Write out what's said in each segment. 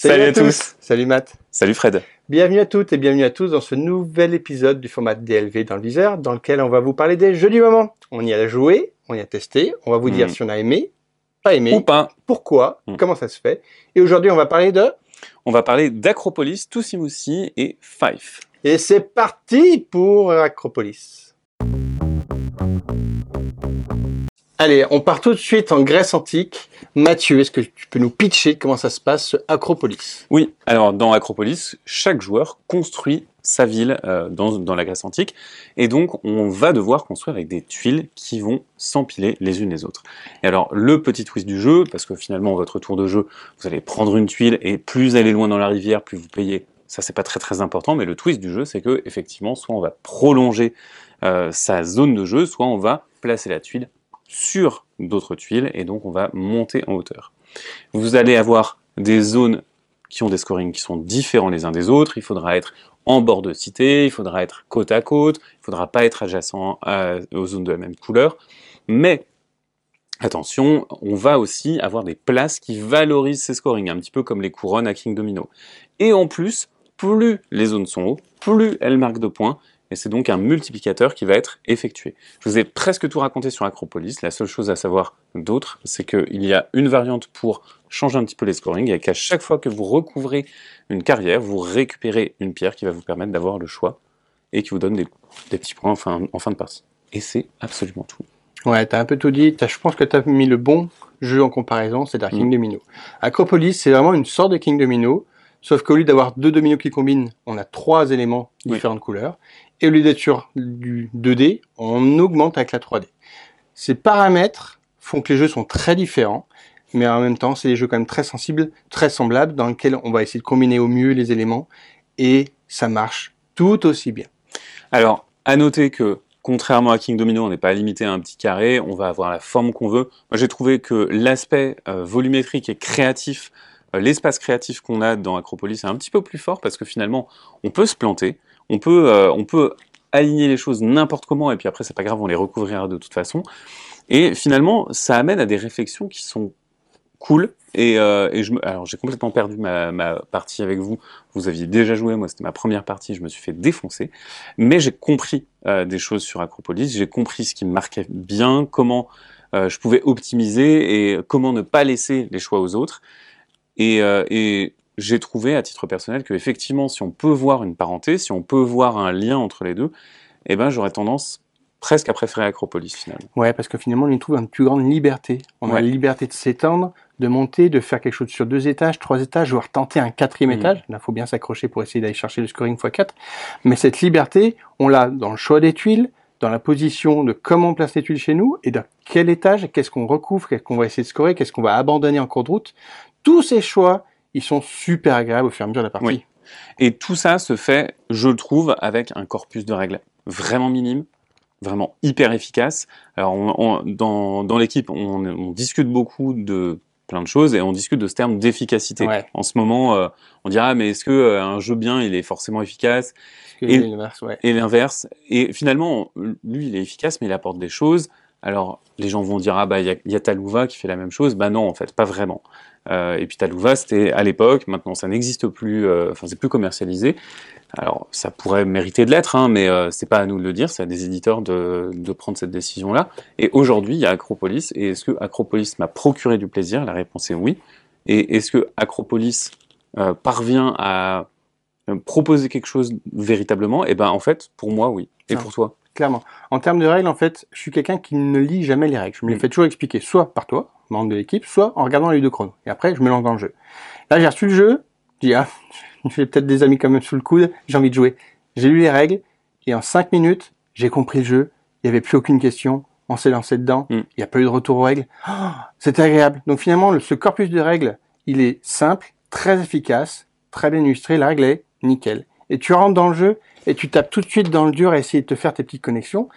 Salut, à, tous. Salut Matt. Salut Fred. Bienvenue à toutes et bienvenue à tous dans ce nouvel épisode du format DLV dans le viseur, dans lequel on va vous parler des jeux du moment. On y a joué, on y a testé, on va vous dire Mm. si on a aimé, pas aimé, Ou pas. pourquoi, Mm. comment ça se fait. Et aujourd'hui, on va parler de... On va parler d'Acropolis, Toussimoussi et Fife. Et c'est parti pour Acropolis. Allez, on part tout de suite en Grèce antique. Mathieu, est-ce que tu peux nous pitcher comment ça se passe, Acropolis? Oui, alors dans Acropolis, chaque joueur construit sa ville euh, dans, la Grèce antique, et donc on va devoir construire avec des tuiles qui vont s'empiler les unes les autres. Et alors le petit twist du jeu, parce que finalement votre tour de jeu, vous allez prendre une tuile, et plus est loin dans la rivière, plus vous payez. Ça c'est pas très très important, mais le twist du jeu, c'est que effectivement, soit on va prolonger euh, sa zone de jeu, soit on va placer la tuile sur d'autres tuiles, et donc on va monter en hauteur. Vous allez avoir des zones qui ont des scorings qui sont différents les uns des autres. Il faudra être en bord de cité, il faudra être côte à côte, il faudra pas être adjacent à- aux zones de la même couleur. Mais attention, on va aussi avoir des places qui valorisent ces scorings, un petit peu comme les couronnes à King Domino. Et en plus, plus les zones sont hautes, plus elles marquent de points, et c'est donc un multiplicateur qui va être effectué. Je vous ai presque tout raconté sur Acropolis. La seule chose à savoir d'autre, c'est qu'il y a une variante pour changer un petit peu les scorings et qu'à chaque fois que vous recouvrez une carrière, vous récupérez une pierre qui va vous permettre d'avoir le choix et qui vous donne des, des petits points en fin, en fin de partie. Et c'est absolument tout. Ouais, t'as un peu tout dit. Je pense que t'as mis le bon jeu en comparaison, c'est-à-dire King Mm. Domino. Acropolis, c'est vraiment une sorte de King Domino, sauf qu'au lieu d'avoir deux dominos qui combinent, on a trois éléments Oui. différentes couleurs. Et au lieu d'être sur du 2D, on augmente avec la 3D. Ces paramètres font que les jeux sont très différents, mais en même temps, c'est des jeux quand même très sensibles, très semblables, dans lesquels on va essayer de combiner au mieux les éléments, et ça marche tout aussi bien. Alors, à noter que contrairement à King Domino, on n'est pas limité à un petit carré, on va avoir la forme qu'on veut. Moi, j'ai trouvé que l'aspect euh, volumétrique et créatif, l'espace créatif qu'on a dans Acropolis est un petit peu plus fort parce que finalement, on peut se planter, on peut, euh, on peut aligner les choses n'importe comment et puis après, c'est pas grave, on les recouvrira de toute façon. Et finalement, ça amène à des réflexions qui sont cool. Et, euh, alors j'ai complètement perdu ma, partie avec vous. Vous aviez déjà joué, moi c'était ma première partie, je me suis fait défoncer. Mais j'ai compris euh, des choses sur Acropolis, j'ai compris ce qui me marquait bien, comment euh, je pouvais optimiser et comment ne pas laisser les choix aux autres. Et, euh, et j'ai trouvé à titre personnel que effectivement, si on peut voir une parenté, si on peut voir un lien entre les deux, eh ben j'aurais tendance presque à préférer Acropolis finalement. Ouais, parce que finalement, on y trouve une plus grande liberté. On a la liberté de s'étendre, de monter, de faire quelque chose sur deux étages, trois étages, voire tenter un quatrième Mhm. étage. Là, faut bien s'accrocher pour essayer d'aller chercher le scoring x4. Mais cette liberté, on l'a dans le choix des tuiles, dans la position de comment on place les tuiles chez nous, et dans quel étage, qu'est-ce qu'on recouvre, qu'est-ce qu'on va essayer de scorer, qu'est-ce qu'on va abandonner en cours de route. Tous ces choix, ils sont super agréables au fur et à mesure de la partie. Oui. Et tout ça se fait, je le trouve, avec un corpus de règles vraiment minime, vraiment hyper efficace. Alors, on- on- dans, dans l'équipe, on, on discute beaucoup de plein de choses et on discute de ce terme d'efficacité. Ouais. En ce moment, euh, on dira, mais est-ce que euh, un jeu bien, il est forcément efficace? Que Et- l'inverse, ouais. et l'inverse. Et finalement, lui, il est efficace, mais il apporte des choses. Alors, les gens vont dire, ah bah, il y a, il y a Talouva qui fait la même chose. Bah non, en fait, pas vraiment. Euh, et puis Talouva, c'était à l'époque, maintenant ça n'existe plus, euh, enfin, c'est plus commercialisé. Alors, ça pourrait mériter de l'être, hein, mais euh, c'est pas à nous de le dire, c'est à des éditeurs de, de prendre cette décision-là. Et aujourd'hui, il y a Acropolis. Et est-ce que Acropolis m'a procuré du plaisir? La réponse est oui. Et est-ce que Acropolis euh, parvient à euh, proposer quelque chose véritablement? Eh ben, en fait, pour moi, oui. Et Ah. pour toi? Clairement. En termes de règles, en fait, je suis quelqu'un qui ne lit jamais les règles. Je me les Mm. fais toujours expliquer, soit par toi, membre de l'équipe, soit en regardant les deux chronos. Et après, je me lance dans le jeu. Là, j'ai reçu le jeu. Je dis, ah, j'ai peut-être des amis quand même sous le coude. J'ai envie de jouer. J'ai lu les règles. Et en cinq minutes, j'ai compris le jeu. Il n'y avait plus aucune question. On s'est lancé dedans. Mm. Il n'y a pas eu de retour aux règles. Ah, C'était agréable. Donc finalement, le- ce corpus de règles, il est simple, très efficace, très bien illustré. La règle est nickel. Et tu rentres dans le jeu et tu tapes tout de suite dans le dur à essayer de te faire tes petites connexions.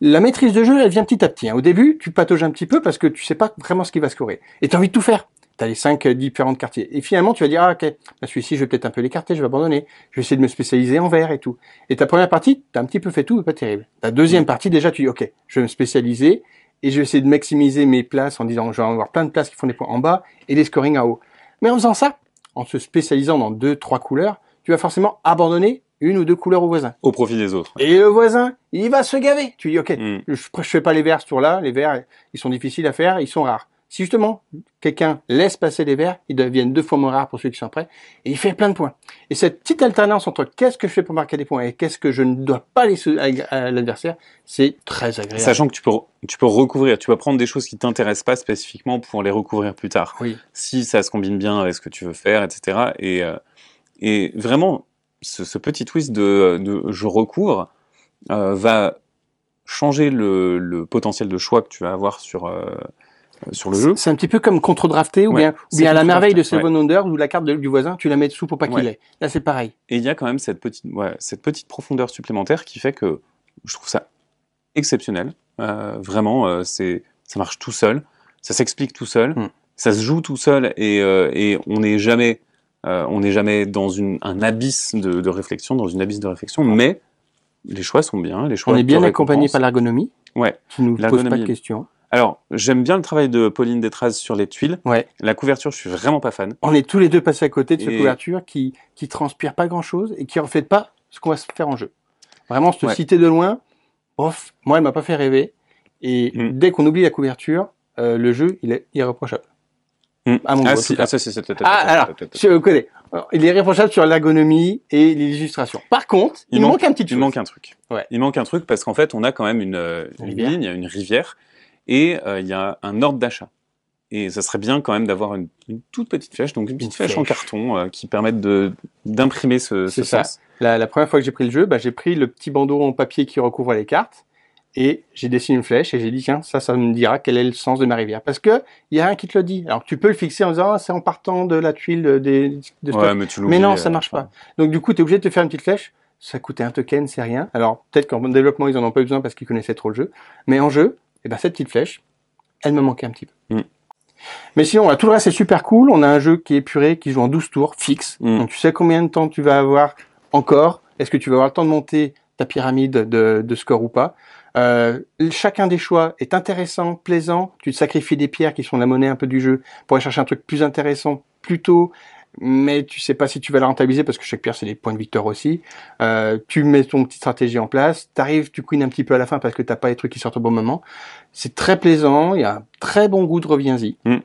La maîtrise de jeu, elle vient petit à petit. hein. Au début, tu patauges un petit peu parce que tu sais pas vraiment ce qui va scorer. Et tu as envie de tout faire. Tu as les cinq euh, différentes quartiers. Et finalement, tu vas dire, ah ok, bah, celui-ci, je vais peut-être un peu l'écarter, je vais abandonner. Je vais essayer de me spécialiser en vert et tout. Et ta première partie, tu as un petit peu fait tout, mais pas terrible. Ta deuxième partie, déjà, tu dis, ok, je vais me spécialiser et je vais essayer de maximiser mes places en disant, je vais avoir plein de places qui font des points en bas et des scorings en haut. Mais en faisant ça, en se spécialisant dans deux, trois couleurs, tu vas forcément abandonner une ou deux couleurs au voisin. Au profit des autres. Et le voisin, il va se gaver. Tu dis, ok, Mm. je, je fais pas les verts ce tour-là. Les verts, ils sont difficiles à faire, ils sont rares. Si justement, quelqu'un laisse passer les verts, ils deviennent deux fois moins rares pour ceux qui sont prêts, et il fait plein de points. Et cette petite alternance entre qu'est-ce que je fais pour marquer des points et qu'est-ce que je ne dois pas laisser à, l'adversaire, c'est très agréable. Sachant que tu peux, tu peux recouvrir, tu vas prendre des choses qui t'intéressent pas spécifiquement pour les recouvrir plus tard. Oui. Si ça se combine bien avec ce que tu veux faire, etc. Et, euh, et vraiment, ce, ce petit twist de, de je recouvre euh, va changer le, le potentiel de choix que tu vas avoir sur, euh, sur le jeu. C'est un petit peu comme contre-drafté ou Ouais, bien, ou c'est bien à la merveille de ouais. Seven Wonders où la carte de- du voisin, tu la mets dessous pour pas qu'il Ouais. l'ait. Là, c'est pareil. Et il y a quand même cette petite, ouais, cette petite profondeur supplémentaire qui fait que je trouve ça exceptionnel. Euh, vraiment, c'est, ça marche tout seul, ça s'explique tout seul, Mm. ça se joue tout seul et, et on n'est jamais, euh, on n'est jamais dans une, un abysse de, de réflexion, dans une abysse de réflexion, mais les choix sont bien, les choix. On est bien accompagné par l'ergonomie. Ouais. Qui nous pose pas de questions. Alors, j'aime bien le travail de Pauline Détraz sur les tuiles. Ouais. La couverture, je suis vraiment pas fan. On est tous les deux passés à côté de cette Et- couverture qui, qui transpire pas grand chose et qui reflète pas ce qu'on va se faire en jeu. Vraiment, se Ouais. citer de loin, bof, moi, elle m'a pas fait rêver. Et Mm. dès qu'on oublie la couverture, euh, le jeu, il est irréprochable. Mm. À mon ah, goût, si, ah, ça, c'est cette. Ah, alors, je connais. Alors, il est irréprochable sur l'ergonomie et l'illustration. Par contre, il, Il manque- manque un petit Il chose. manque un truc. Ouais. Il manque un truc parce qu'en fait, on a quand même une, euh, Une ligne, une rivière, et euh, il y a un ordre d'achat. Et ça serait bien quand même d'avoir une, une toute petite flèche, donc une petite Une flèche, en flèche. carton euh, qui permette de d'imprimer ce, ce ça. sens. La, la première fois que j'ai pris le jeu, bah, j'ai pris le petit bandeau en papier qui recouvre les cartes et j'ai dessiné une flèche et j'ai dit tiens ça ça me dira quel est le sens de ma rivière parce que il y a un qui te le dit. Alors tu peux le fixer en disant Ah, c'est en partant de la tuile des de Ouais, mais tu mais non ça euh, marche pas. Donc du coup tu es obligé de te faire une petite flèche. Ça coûtait un token, c'est rien. Alors peut-être qu'en développement ils en ont pas eu besoin parce qu'ils connaissaient trop le jeu. Mais en jeu, eh ben cette petite flèche, elle me manquait un petit peu. Mm. Mais sinon, tout le reste c'est super cool. On a un jeu qui est épuré, qui joue en 12 tours, fixe. Mm. Donc tu sais combien de temps tu vas avoir encore. Est-ce que tu vas avoir le temps de monter ta pyramide de, de score ou pas? Euh, Chacun des choix est intéressant, plaisant. Tu te sacrifies des pierres qui sont la monnaie un peu du jeu pour aller chercher un truc plus intéressant plus tôt. Mais tu sais pas si tu vas la rentabiliser parce que chaque pierre c'est des points de victoire aussi. Euh, tu mets ton petite stratégie en place, t'arrives, tu queen un petit peu à la fin parce que t'as pas les trucs qui sortent au bon moment. C'est très plaisant, il y a un très bon goût de reviens-y. Mm.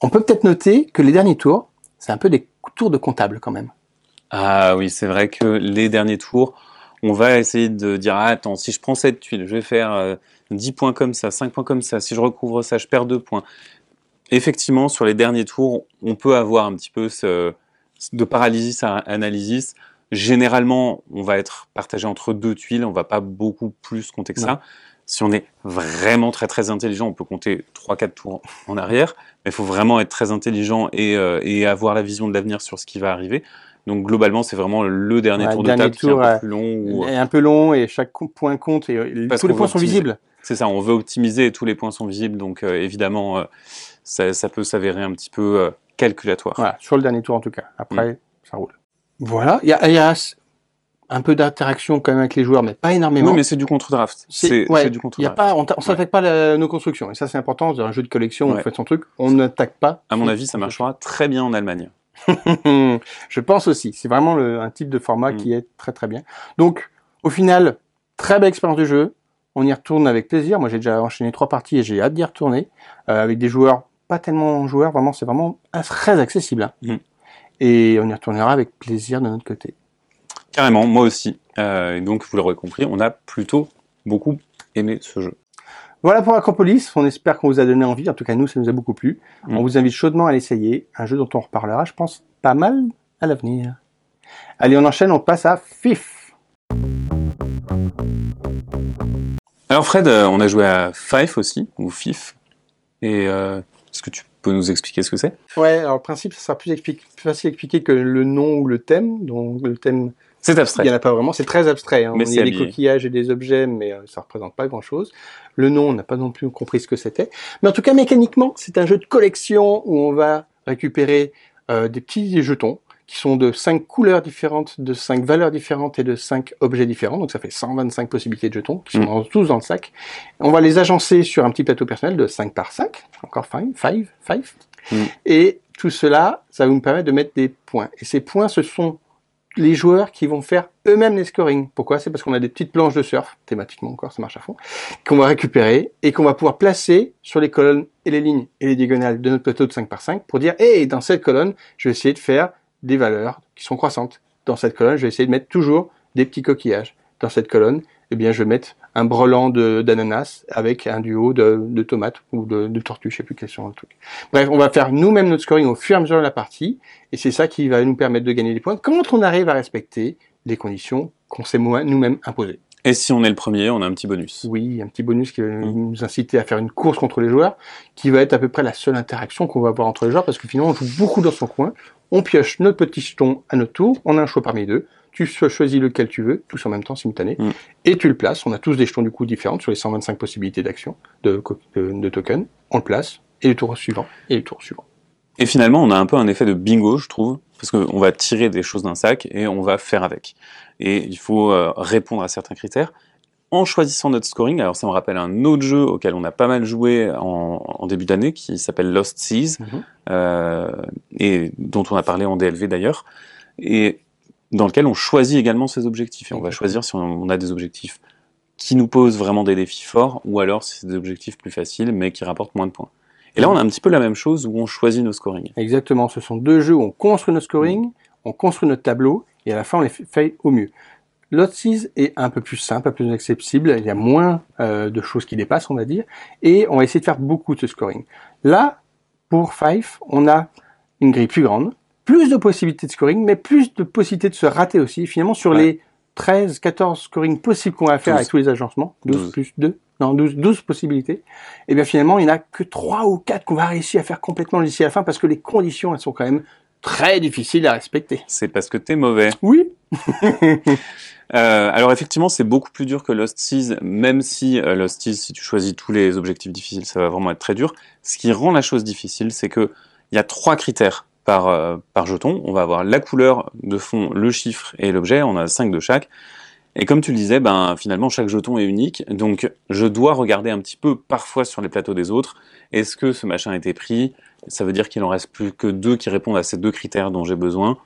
On peut peut-être noter que les derniers tours, c'est un peu des tours de comptable quand même. Ah oui, c'est vrai que les derniers tours, on va essayer de dire ah, attends, si je prends cette tuile, je vais faire euh, 10 points comme ça, 5 points comme ça. Si je recouvre ça, je perds 2 points. Effectivement, sur les derniers tours, on peut avoir un petit peu ce, de paralysis à analysis. Généralement, on va être partagé entre deux tuiles, on va pas beaucoup plus compter que Non. ça. Si on est vraiment très très intelligent, on peut compter 3-4 tours en arrière, mais il faut vraiment être très intelligent et, euh, et avoir la vision de l'avenir sur ce qui va arriver. Donc globalement, c'est vraiment le dernier Ouais, tour de dernier table qui est un tour, peu euh, plus long. où, Il est un peu long et chaque point compte et Parce tous les points sont optimiser. visibles. C'est ça, on veut optimiser et tous les points sont visibles, donc euh, évidemment, euh, ça, ça peut s'avérer un petit peu euh, calculatoire. Voilà, sur le dernier tour en tout cas. Après, Mm. ça roule. Voilà, il y a, il y a un peu d'interaction quand même avec les joueurs, mais pas énormément. Oui, mais c'est du contre-draft. C'est- ouais, du Il y a contre-draft. pas, on, on s'attaque pas à nos constructions. Et ça, c'est important. Dans un jeu de collection, on Ouais. fait son truc. On n'attaque pas. À mon avis, ça marchera très bien en Allemagne. Je pense aussi. C'est vraiment le- un type de format Mm. qui est très très bien. Donc, au final, très belle expérience de jeu. On y retourne avec plaisir. Moi, j'ai déjà enchaîné trois parties et j'ai hâte d'y retourner euh, avec des joueurs pas tellement joueurs. Vraiment, c'est vraiment très accessible. hein. Mm. Et on y retournera avec plaisir de notre côté. Carrément, moi aussi. Euh, et donc, vous l'aurez compris, on a plutôt beaucoup aimé ce jeu. Voilà pour Acropolis. On espère qu'on vous a donné envie. En tout cas, nous, ça nous a beaucoup plu. Mm. On vous invite chaudement à l'essayer. Un jeu dont on reparlera, je pense, pas mal à l'avenir. Allez, on enchaîne. On passe à FIF. Alors Fred, euh, on a joué à Fife aussi, ou FIF. Et euh, est-ce que tu peux nous expliquer ce que c'est? Ouais, alors le principe, ça sera plus, plus facile à expliquer que le nom ou le thème. Donc le thème, C'est il n'y abstrait. en a pas vraiment. C'est très abstrait. Hein. Mais il y a des coquillages et des objets, mais euh, ça représente pas grand-chose. Le nom, on n'a pas non plus compris ce que c'était. Mais en tout cas, mécaniquement, c'est un jeu de collection où on va récupérer euh, des petits jetons qui sont de cinq couleurs différentes, de cinq valeurs différentes et de cinq objets différents. Donc ça fait 125 possibilités de jetons qui sont Mm. dans- tous dans le sac. On va les agencer sur un petit plateau personnel de 5 par 5. Encore 5, 5, 5. Mm. Et tout cela, ça va nous permettre de mettre des points. Et ces points, ce sont les joueurs qui vont faire eux-mêmes les scoring. Pourquoi? C'est parce qu'on a des petites planches de surf, thématiquement encore, ça marche à fond, qu'on va récupérer et qu'on va pouvoir placer sur les colonnes et les lignes et les diagonales de notre plateau de 5 par 5 pour dire, hé, dans cette colonne, je vais essayer de faire des valeurs qui sont croissantes. Dans cette colonne, je vais essayer de mettre toujours des petits coquillages. Dans cette colonne, eh bien, je vais mettre un brelan d'ananas avec un duo de, tomates ou de, de tortues, je sais plus quels sont le truc. Bref, on va faire nous-mêmes notre scoring au fur et à mesure de la partie, et c'est ça qui va nous permettre de gagner des points quand on arrive à respecter les conditions qu'on s'est nous-mêmes imposées. Et si on est le premier, on a un petit bonus. Oui, un petit bonus qui va mmh. nous inciter à faire une course contre les joueurs, qui va être à peu près la seule interaction qu'on va avoir entre les joueurs, parce que finalement on joue beaucoup dans son coin, on pioche notre petit jeton à notre tour, on a un choix parmi deux, tu choisis lequel tu veux, tous en même temps, simultané, mm. et tu le places. On a tous des jetons du coup différents sur les 125 possibilités d'action de, de, token. On le place, et le tour suivant, et le tour suivant. Et finalement, on a un peu un effet de bingo, je trouve, parce qu'on va tirer des choses d'un sac et on va faire avec. Et il faut euh, répondre à certains critères. En choisissant notre scoring, alors ça me rappelle un autre jeu auquel on a pas mal joué en, début d'année, qui s'appelle Lost Seas, mm-hmm. euh, et dont on a parlé en DLV d'ailleurs. Et dans lequel on choisit également ses objectifs. Et on va choisir si on a des objectifs qui nous posent vraiment des défis forts, ou alors si c'est des objectifs plus faciles, mais qui rapportent moins de points. Et là, on a un petit peu la même chose où on choisit nos scorings. Exactement. Ce sont deux jeux où on construit nos scorings, on construit notre tableau, et à la fin, on les fait au mieux. Seas est un peu plus simple, un peu plus accessible. Il y a moins euh, de choses qui dépassent, on va dire. Et on va essayer de faire beaucoup de ce scoring. Là, pour Five, on a une grille plus grande, plus de possibilités de scoring, mais plus de possibilités de se rater aussi. Finalement, sur les 13, 14 scoring possibles qu'on va faire avec tous les agencements, 12, plus 2, non, 12, 12 possibilités, et eh bien finalement, il n'y en a que 3 ou 4 qu'on va réussir à faire complètement d'ici à la fin parce que les conditions, elles sont quand même très difficiles à respecter. C'est parce que t'es mauvais. Oui. euh, alors effectivement, c'est beaucoup plus dur que Lost Seas, même si euh, Lost Seas, si tu choisis tous les objectifs difficiles, ça va vraiment être très dur. Ce qui rend la chose difficile, c'est que il y a trois critères par, euh, par jeton. On va avoir la couleur de fond, le chiffre et l'objet. On a 5 de chaque. Et comme tu le disais, ben, finalement, chaque jeton est unique. Donc, je dois regarder un petit peu parfois sur les plateaux des autres. Est-ce que ce machin a été pris? Ça veut dire qu'il en reste plus que deux qui répondent à ces deux critères dont j'ai besoin.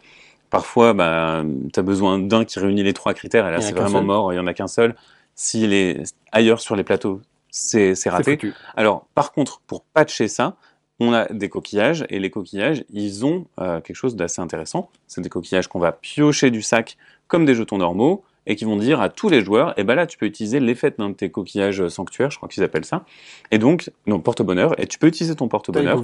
Parfois, ben, tu as besoin d'un qui réunit les trois critères, et là, c'est vraiment mort, il n'y en a qu'un seul. S'il est ailleurs sur les plateaux, c'est raté. Alors, par contre, pour patcher ça, on a des coquillages, et les coquillages, ils ont euh, quelque chose d'assez intéressant. C'est des coquillages qu'on va piocher du sac comme des jetons normaux, et qui vont dire à tous les joueurs, eh ben là, tu peux utiliser l'effet d'un de tes coquillages sanctuaires, je crois qu'ils appellent ça, et donc, non, porte-bonheur, et tu peux utiliser ton porte-bonheur.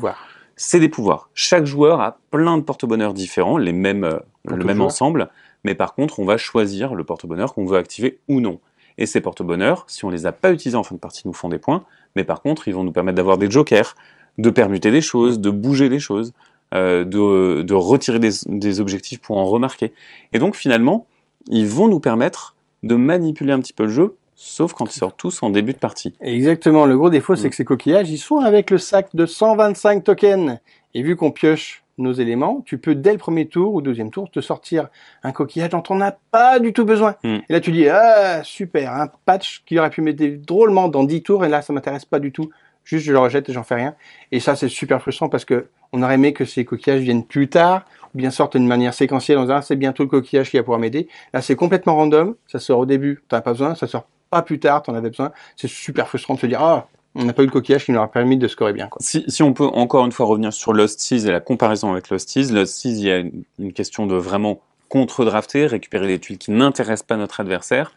C'est des pouvoirs. Chaque joueur a plein de porte-bonheur différents, les mêmes, euh, le même ensemble, mais par contre, on va choisir le porte-bonheur qu'on veut activer ou non. Et ces porte-bonheurs, si on les a pas utilisés en fin de partie, nous font des points, mais par contre, ils vont nous permettre d'avoir des jokers, de permuter des choses, de bouger les choses, euh, de, de, retirer des, des, objectifs pour en remarquer. Et donc finalement, ils vont nous permettre de manipuler un petit peu le jeu, sauf quand ils sortent tous en début de partie. Exactement, le gros défaut c'est mm. que ces coquillages, ils sont avec le sac de 125 tokens. Et vu qu'on pioche nos éléments, tu peux dès le premier tour ou deuxième tour te sortir un coquillage dont on n'a pas du tout besoin. Mm. Et là tu dis, ah super, un patch qui aurait pu m'aider drôlement dans 10 tours, et là ça m'intéresse pas du tout juste je le rejette et j'en fais rien. Et ça, c'est super frustrant parce que on aurait aimé que ces coquillages viennent plus tard, ou bien sortent d'une manière séquentielle en disant ah, c'est bientôt le coquillage qui va pouvoir m'aider. Là, c'est complètement random, ça sort au début, t'en as pas besoin, ça sort pas plus tard, t'en avais besoin. C'est super frustrant de se dire ah on n'a pas eu le coquillage qui nous a permis de scorer bien. Quoi. Si, si, on peut encore une fois revenir sur Lost Seas et la comparaison avec Lost Seas, Lost Seas, il y a une, question de vraiment contre-drafter, récupérer les tuiles qui n'intéressent pas notre adversaire.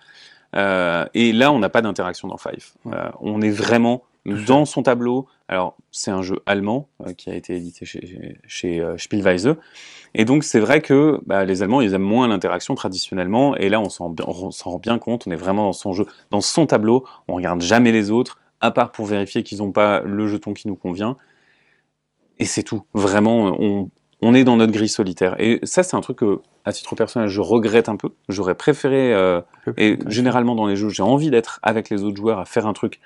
Euh, et là, on n'a pas d'interaction dans Five. Euh, on est vraiment dans son tableau. Alors, c'est un jeu allemand euh, qui a été édité chez, chez euh, Spielweise. Et donc, c'est vrai que bah, les Allemands, ils aiment moins l'interaction traditionnellement. Et là, on s'en rend bien compte. On est vraiment dans son jeu, dans son tableau. On regarde jamais les autres, à part pour vérifier qu'ils n'ont pas le jeton qui nous convient. Et c'est tout. Vraiment, on, on est dans notre grille solitaire. Et ça, c'est un truc que, à titre personnel, je regrette un peu. J'aurais préféré, euh, et généralement dans les jeux, j'ai envie d'être avec les autres joueurs à faire un truc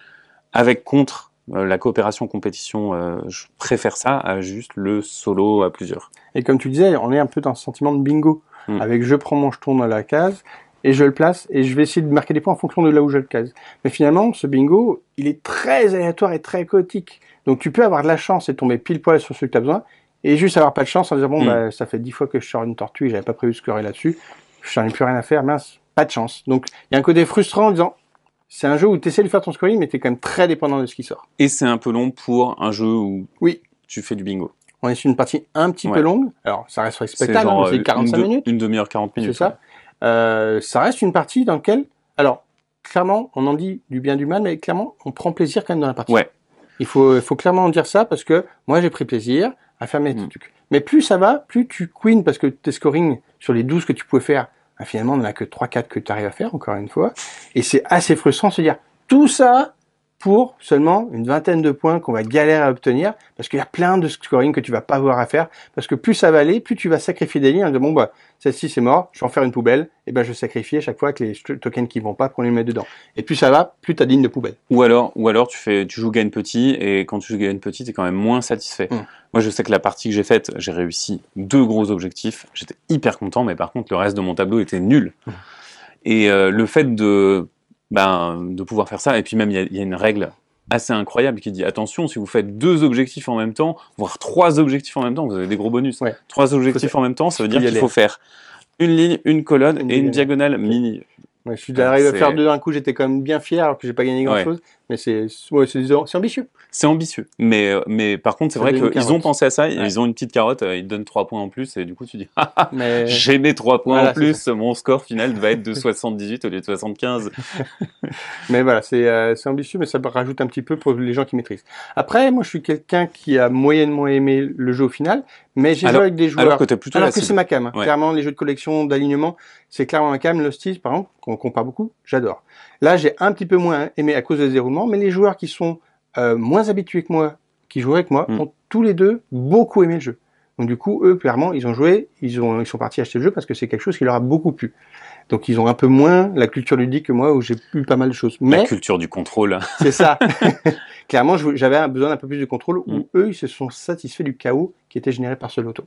avec contre la coopération compétition, euh, je préfère ça à juste le solo à plusieurs. Et comme tu disais, on est un peu dans ce sentiment de bingo. Hmm. Avec je prends mon jeton dans la case et je le place et je vais essayer de marquer des points en fonction de là où je le case. Mais finalement, ce bingo, il est très aléatoire et très chaotique. Donc tu peux avoir de la chance et tomber pile poil sur ce que tu as besoin et juste avoir pas de chance en disant bon Mm. bah ça fait dix fois que je sors une tortue et j'avais pas prévu de scorer là-dessus, j'en ai plus rien à faire, mince, pas de chance. Donc il y a un côté frustrant en disant c'est un jeu où tu essaies de faire ton scoring mais tu es quand même très dépendant de ce qui sort. Et c'est un peu long pour un jeu où Oui. tu fais du bingo. On est sur une partie un petit Ouais. peu longue, alors ça reste C'est respectable, hein, c'est euh, 45 une, de- minutes. une demi-heure, 40 C'est minutes. ça. Euh, ça reste une partie dans laquelle, alors clairement, on en dit du bien du mal, mais clairement, on prend plaisir quand même dans la partie. Ouais. Il faut, faut clairement dire ça parce que moi j'ai pris plaisir à faire mes Mm. trucs. Mais plus ça va, plus tu queen parce que tes scoring sur les 12 que tu pouvais faire, finalement, on n'en a que 3-4 que tu arrives à faire, encore une fois. Et c'est assez frustrant de se dire tout ça pour seulement une vingtaine de points qu'on va galérer à obtenir parce qu'il y a plein de scoring que tu vas pas avoir à faire parce que plus ça va aller, plus tu vas sacrifier des lignes en disant bon bah celle-ci c'est mort, je vais en faire une poubelle, et ben je sacrifie à chaque fois que les tokens qui vont pas pour les mettre dedans. Et plus ça va, plus t'as de lignes de poubelle. Ou alors, ou alors tu fais, tu joues gagne petit et quand tu joues gagne petit, t'es quand même moins satisfait. Mm. Moi, je sais que la partie que j'ai faite, j'ai réussi deux gros objectifs. J'étais hyper content, mais par contre, le reste de mon tableau était nul. Mm. Et euh, le fait de, ben, de pouvoir faire ça, et puis même il y a- il y, a une règle assez incroyable qui dit attention, si vous faites deux objectifs en même temps, voire trois objectifs en même temps, vous avez des gros bonus. Ouais. Trois objectifs en même temps, ça veut dire qu'il faut faire une ligne, une colonne Une et une diagonale. mini. Ouais, je suis arrivé à faire deux d'un coup, j'étais quand même bien fier alors que j'ai pas gagné grand Ouais. Mais c'est ouais, ambitieux. C'est ambitieux, mais, euh, mais par contre, c'est vrai qu'ils ont pensé à ça, Ouais. ils ont une petite carotte, euh, ils donnent 3 points en plus, et du coup, tu dis, ah, Mais j'ai mes 3 points Voilà, en plus, mon score final va être de 78 au lieu de 75. Mais voilà, c'est euh, c'est ambitieux, mais ça rajoute un petit peu pour les gens qui maîtrisent. Après, moi, je suis quelqu'un qui a moyennement aimé le jeu au final, mais j'ai joué avec des joueurs. Alors que t'es plutôt Alors la que c'est ma cam. hein. Ouais. Clairement, les jeux de collection, d'alignement, c'est clairement ma cam. L'Hostis, par exemple, qu'on compare beaucoup, j'adore. Là, j'ai un petit peu moins aimé à cause des mais les joueurs qui sont euh, moins habitués que moi, qui jouent avec moi, Mm. ont tous les deux beaucoup aimé le jeu. Donc du coup, eux, clairement, ils ont joué, ils, ont, ils sont partis acheter le jeu parce que c'est quelque chose qui leur a beaucoup plu. Donc ils ont un peu moins la culture ludique que moi, où j'ai eu pas mal de choses. La Mais culture du contrôle. c'est ça. Clairement, j'avais besoin d'un peu plus de contrôle où Mm. eux, ils se sont satisfaits du chaos qui était généré par ce loto.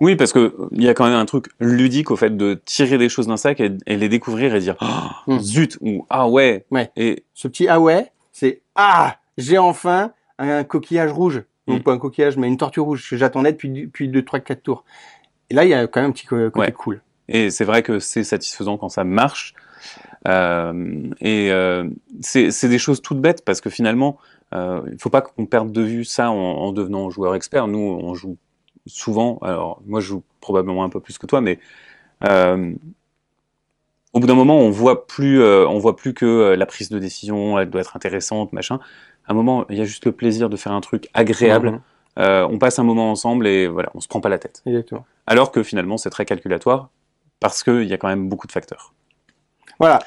Oui, parce que euh, il y a quand même un truc ludique au fait de tirer des choses d'un sac et, et les découvrir et dire oh, Mm. zut ou ah ouais. Ouais. Et Ce petit ah ouais, c'est ah, j'ai enfin un coquillage rouge. Donc Mm. pas un coquillage, mais une tortue rouge que j'attendais depuis, depuis 2, 3, 4 tours. Et là, il y a quand même un petit côté Ouais. cool. Et c'est vrai que c'est satisfaisant quand ça marche. Euh, et euh, c'est des choses toutes bêtes parce que finalement, euh, il faut pas qu'on perde de vue ça en, en devenant joueur expert. Nous, on joue souvent. Alors, moi, je joue probablement un peu plus que toi, mais au bout d'un moment, on voit plus, euh, on voit plus que euh, la prise de décision, elle doit être intéressante, machin. À un moment, il y a juste le plaisir de faire un truc agréable. Mhm. Euh, on passe un moment ensemble et voilà, on se prend pas la tête. Exactement. Alors que finalement, c'est très calculatoire parce qu'il y a quand même beaucoup de facteurs. Voilà.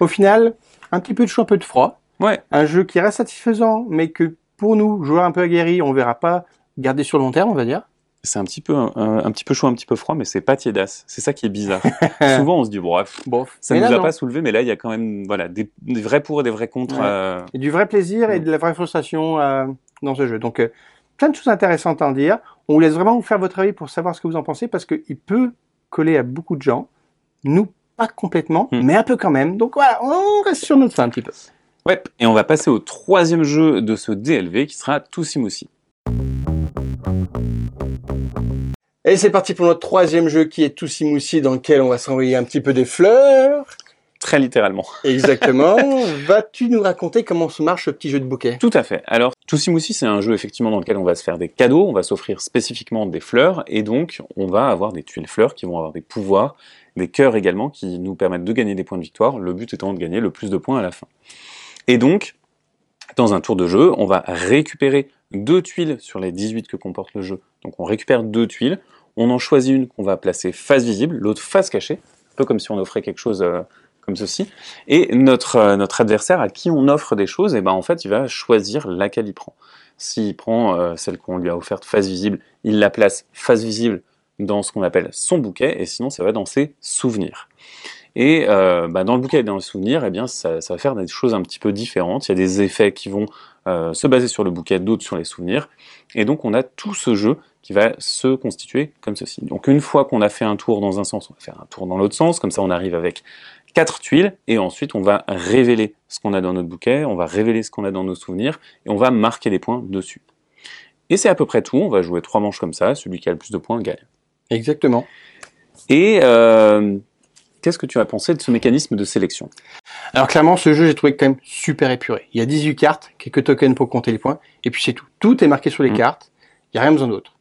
Au final, un petit peu de chaud, un peu de froid. Ouais. Un jeu qui reste satisfaisant, mais que pour nous, joueurs un peu aguerris, on verra pas garder sur le long terme, on va dire. C'est un petit peu un, un petit peu chaud, un petit peu froid, mais c'est pas tiédasse. C'est ça qui est bizarre. Souvent, on se dit bref, Bon, ça mais nous a non. pas soulevé, mais là, il y a quand même voilà des, des vrais pour et des vrais contre. Ouais. euh, Et du vrai plaisir et de la vraie frustration euh, dans ce jeu. Donc, euh, plein de choses intéressantes à en dire. On vous laisse vraiment vous faire votre avis pour savoir ce que vous en pensez parce qu'il peut coller à beaucoup de gens. Nous, pas complètement, Mm. mais un peu quand même. Donc voilà, on reste sur notre fin un petit peu. Ouais. Et on va passer au troisième jeu de ce DLV qui sera Toussi Moussi. Et c'est parti pour notre troisième jeu qui est Toussi Moussi dans lequel on va s'envoyer un petit peu des fleurs. Très littéralement. Exactement. Vas-tu nous raconter comment se marche ce petit jeu de bouquet? Tout à fait. Alors, Toussi Moussi, c'est un jeu effectivement dans lequel on va se faire des cadeaux, on va s'offrir spécifiquement des fleurs, et donc on va avoir des tuiles fleurs qui vont avoir des pouvoirs, des cœurs également qui nous permettent de gagner des points de victoire, le but étant de gagner le plus de points à la fin. Et donc, dans un tour de jeu, on va récupérer deux tuiles sur les 18 que comporte le jeu. Donc on récupère deux tuiles, on en choisit une qu'on va placer face visible, l'autre face cachée, un peu comme si on offrait quelque chose euh, comme ceci. Et notre, euh, notre adversaire à qui on offre des choses, et ben en fait, il va choisir laquelle il prend. S'il prend euh, celle qu'on lui a offerte face visible, il la place face visible dans ce qu'on appelle son bouquet, et sinon ça va dans ses souvenirs. Et bah, dans le bouquet et dans les souvenirs, eh bien, ça, ça va faire des choses un petit peu différentes. Il y a des effets qui vont euh, se baser sur le bouquet, d'autres sur les souvenirs. Et donc on a tout ce jeu qui va se constituer comme ceci. Donc une fois qu'on a fait un tour dans un sens, on va faire un tour dans l'autre sens, comme ça on arrive avec quatre tuiles, et ensuite on va révéler ce qu'on a dans notre bouquet, on va révéler ce qu'on a dans nos souvenirs, et on va marquer des points dessus. Et c'est à peu près tout. On va jouer trois manches comme ça. Celui qui a le plus de points gagne. Exactement. Et euh, qu'est-ce que tu as pensé de ce mécanisme de sélection? Alors clairement, ce jeu, j'ai trouvé quand même super épuré. Il y a 18 cartes, quelques tokens pour compter les points, et puis c'est tout. Tout est marqué sur les Mm. cartes. Il n'y a rien besoin d'autre.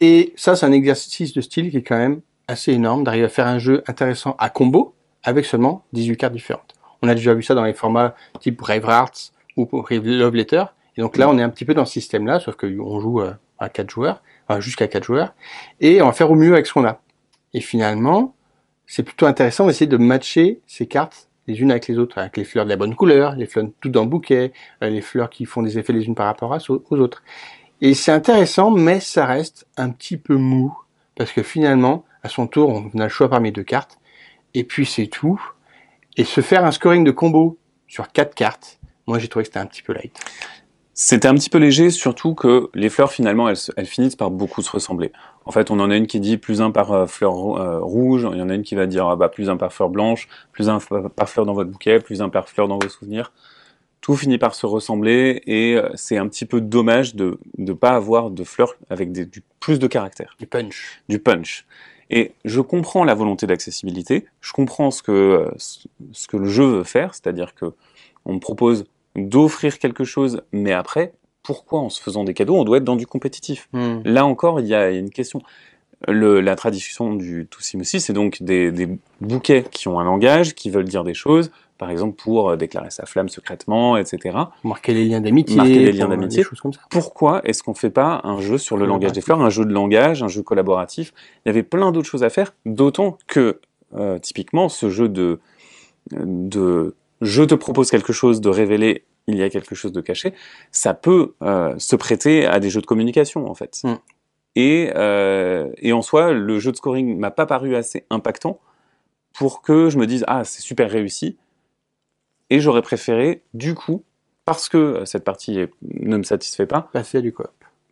Et ça, c'est un exercice de style qui est quand même assez énorme d'arriver à faire un jeu intéressant à combo avec seulement 18 cartes différentes. On a déjà vu ça dans les formats type Brave Hearts ou Love Letter. Et donc là, on est un petit peu dans ce système-là, sauf qu'on joue euh, à 4 joueurs, enfin, jusqu'à 4 joueurs, et on va faire au mieux avec ce qu'on a. Et finalement, c'est plutôt intéressant d'essayer de matcher ces cartes les unes avec les autres, avec les fleurs de la bonne couleur, les fleurs toutes dans le bouquet, euh, les fleurs qui font des effets les unes par rapport aux autres. Et c'est intéressant, mais ça reste un petit peu mou, parce que finalement, à son tour, on a le choix parmi deux cartes, et puis c'est tout. Et se faire un scoring de combo sur quatre cartes, moi j'ai trouvé que c'était un petit peu light. C'était un petit peu léger, surtout que les fleurs finalement elles, se- elles finissent par beaucoup se ressembler. En fait, on en a une qui dit plus un par euh, fleur euh, rouge, il y en a une qui va dire ah bah, plus un par fleur blanche, plus un par fleur dans votre bouquet, plus un par fleur dans vos souvenirs. Tout finit par se ressembler et euh, c'est un petit peu dommage de ne pas avoir de fleurs avec des, du, plus de caractère. Du punch. du punch. Et je comprends la volonté d'accessibilité, je comprends ce que, ce que le jeu veut faire, c'est-à-dire que on me propose d'offrir quelque chose, mais après, pourquoi en se faisant des cadeaux, on doit être dans du compétitif? Hmm. Là encore, il y a une question. Le, la tradition du Toussim aussi, c'est donc des, des bouquets qui ont un langage, qui veulent dire des choses, par exemple pour euh, déclarer sa flamme secrètement, etc. Marquer les liens d'amitié. Marquer les liens d'amitié. Des choses comme ça. Pourquoi est-ce qu'on fait pas un jeu sur le langage des fleurs, un jeu de langage, un jeu collaboratif? Il y avait plein d'autres choses à faire, d'autant que euh, typiquement ce jeu de, de je te propose quelque chose de révéler, il y a quelque chose de caché, ça peut euh, se prêter à des jeux de communication en fait. Mm. Et, euh, et en soi, le jeu de scoring m'a pas paru assez impactant pour que je me dise ah c'est super réussi. Et j'aurais préféré du coup parce que cette partie ne me satisfait pas, Passer à du coop.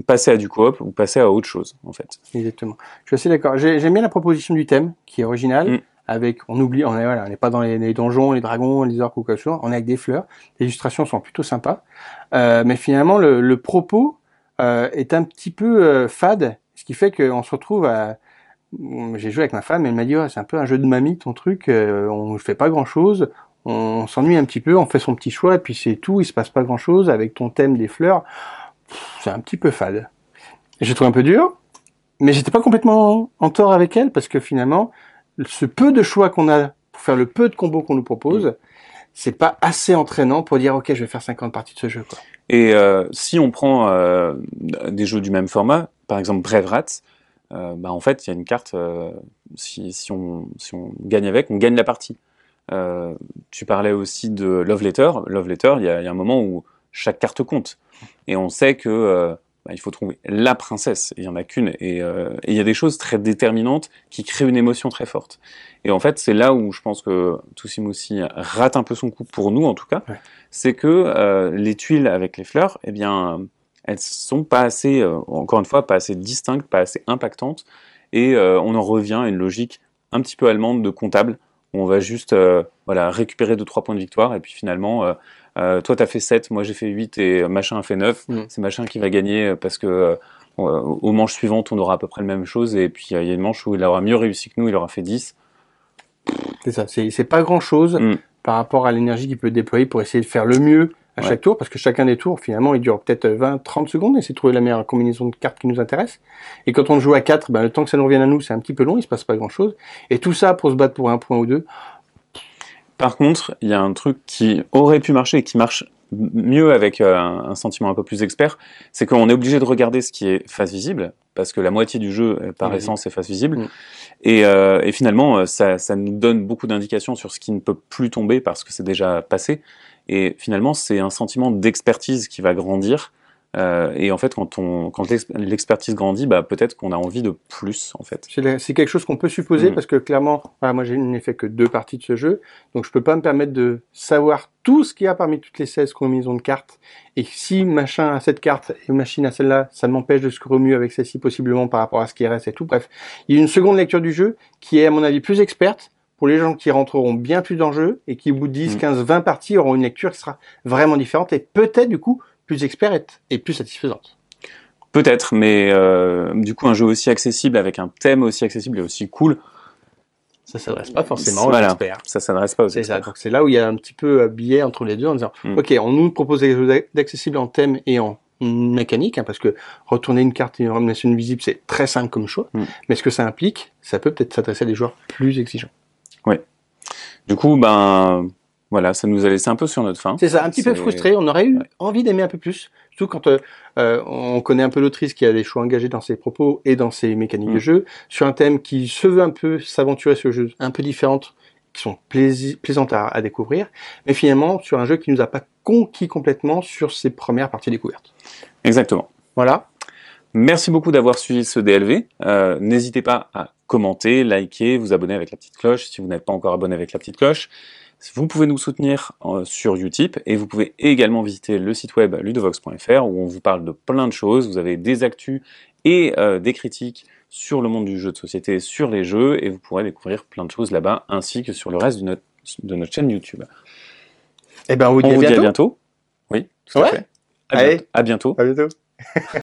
passer à du coop ou passer à autre chose en fait. Exactement. Je suis assez d'accord. J'ai- J'aime bien la proposition du thème, qui est originale, Mm. Avec, on oublie, on est, voilà, on n'est pas dans les, donjons, les dragons, les orques ou quoi que ce soit, on est avec des fleurs. Les illustrations sont plutôt sympas. Euh, mais finalement, le, le propos euh, est un petit peu euh, fade, ce qui fait qu'on se retrouve à... J'ai joué avec ma femme, elle m'a dit, c'est un peu un jeu de mamie, ton truc, euh, on ne fait pas grand-chose, on s'ennuie un petit peu, on fait son petit choix, et puis c'est tout, il se passe pas grand-chose, avec ton thème des fleurs, c'est un petit peu fade. J'ai trouvé un peu dur, mais j'étais pas complètement en tort avec elle parce que finalement, ce peu de choix qu'on a pour faire le peu de combos qu'on nous propose, c'est pas assez entraînant pour dire ok, je vais faire 50 parties de ce jeu. Et euh, si on prend euh, des jeux du même format, par exemple Brave Rats, euh, bah, en fait, il y a une carte, si, si, on, si on gagne avec, on gagne la partie. Tu parlais aussi de Love Letter. Love Letter, il y, a, un moment où chaque carte compte. Et on sait que bah, il faut trouver la princesse. Il y en a qu'une. Et euh, et il y a des choses très déterminantes qui créent une émotion très forte. Et en fait, c'est là où je pense que Toussim aussi rate un peu son coup, pour nous en tout cas. Ouais. C'est que euh, les tuiles avec les fleurs, eh bien, elles sont pas assez, euh, encore une fois, pas assez distinctes, pas assez impactantes. Et on en revient à une logique un petit peu allemande de comptable, où on va juste voilà, récupérer 2-3 points de victoire, et puis finalement, euh, toi, tu as fait 7, moi j'ai fait 8, et machin a fait 9. Mm. C'est machin qui va gagner, parce que euh, aux manches suivantes, on aura à peu près la même chose, et puis euh, il y a une manche où il aura mieux réussi que nous, il aura fait 10. C'est ça, c'est pas grand chose Mm. par rapport à l'énergie qu'il peut déployer pour essayer de faire le mieux à Ouais. chaque tour, parce que chacun des tours, finalement, il dure peut-être 20-30 secondes, et c'est trouver la meilleure combinaison de cartes qui nous intéresse. Et quand on joue à 4, ben, le temps que ça nous revienne à nous, c'est un petit peu long, il se passe pas grand chose. Et tout ça pour se battre pour un point ou deux, Par contre, il y a un truc qui aurait pu marcher et qui marche mieux avec euh, un, sentiment un peu plus expert, c'est qu'on est obligé de regarder ce qui est face visible, parce que la moitié du jeu, euh, par essence, est face visible. Et, euh, et finalement, ça, ça nous donne beaucoup d'indications sur ce qui ne peut plus tomber parce que c'est déjà passé. Et finalement, c'est un sentiment d'expertise qui va grandir. Euh, et en fait, quand, on, quand l'ex- l'expertise grandit, bah, peut-être qu'on a envie de plus, en fait. C'est quelque chose qu'on peut supposer Mm. parce que clairement, voilà, moi je n'ai fait que deux parties de ce jeu, donc je peux pas me permettre de savoir tout ce qu'il y a parmi toutes les 16 combinaisons de cartes. Et si machin a cette carte et machine a celle-là, ça m'empêche de au mieux avec celle-ci possiblement par rapport à ce qui reste et tout. Bref, il y a une seconde lecture du jeu qui est à mon avis plus experte pour les gens qui rentreront bien plus dans le jeu et qui au bout de 10, Mm. 15, 20 parties auront une lecture qui sera vraiment différente et peut-être du coup plus experte et plus satisfaisante. Peut-être, mais euh, du coup, un jeu aussi accessible avec un thème aussi accessible et aussi cool, Ça s'adresse pas forcément aux Voilà. experts. ça s'adresse pas aux experts. C'est là où il y a un petit peu euh, biais entre les deux en disant, Mm. ok, on nous propose des choses d'accessible en thème et en mécanique, hein, parce que retourner une carte et une ramenation visible, c'est très simple comme choix. Mm. Mais ce que ça implique, ça peut peut-être s'adresser à des joueurs plus exigeants. Du coup, ben voilà, ça nous a laissé un peu sur notre faim. C'est ça, un petit peu frustré. On aurait eu Ouais. envie d'aimer un peu plus. Surtout quand euh, euh, on connaît un peu l'autrice qui a des choix engagés dans ses propos et dans ses mécaniques Mm. de jeu, sur un thème qui se veut un peu s'aventurer sur le jeu, un peu différente, qui sont plaisantes à, à découvrir, mais finalement sur un jeu qui nous a pas conquis complètement sur ses premières parties découvertes. Exactement. Voilà. Merci beaucoup d'avoir suivi ce DLV. Euh, N'hésitez pas à commenter, liker, vous abonner avec la petite cloche si vous n'êtes pas encore abonné avec la petite cloche. Vous pouvez nous soutenir euh, sur Utip et vous pouvez également visiter le site web ludovox.fr où on vous parle de plein de choses. Vous avez des actus et euh, des critiques sur le monde du jeu de société, sur les jeux et vous pourrez découvrir plein de choses là-bas ainsi que sur le reste de notre, de notre chaîne YouTube. Eh ben, on vous dit on à vous dit à bientôt. Oui, tout à Ouais. fait. À Allez. bientôt. À bientôt. À bientôt.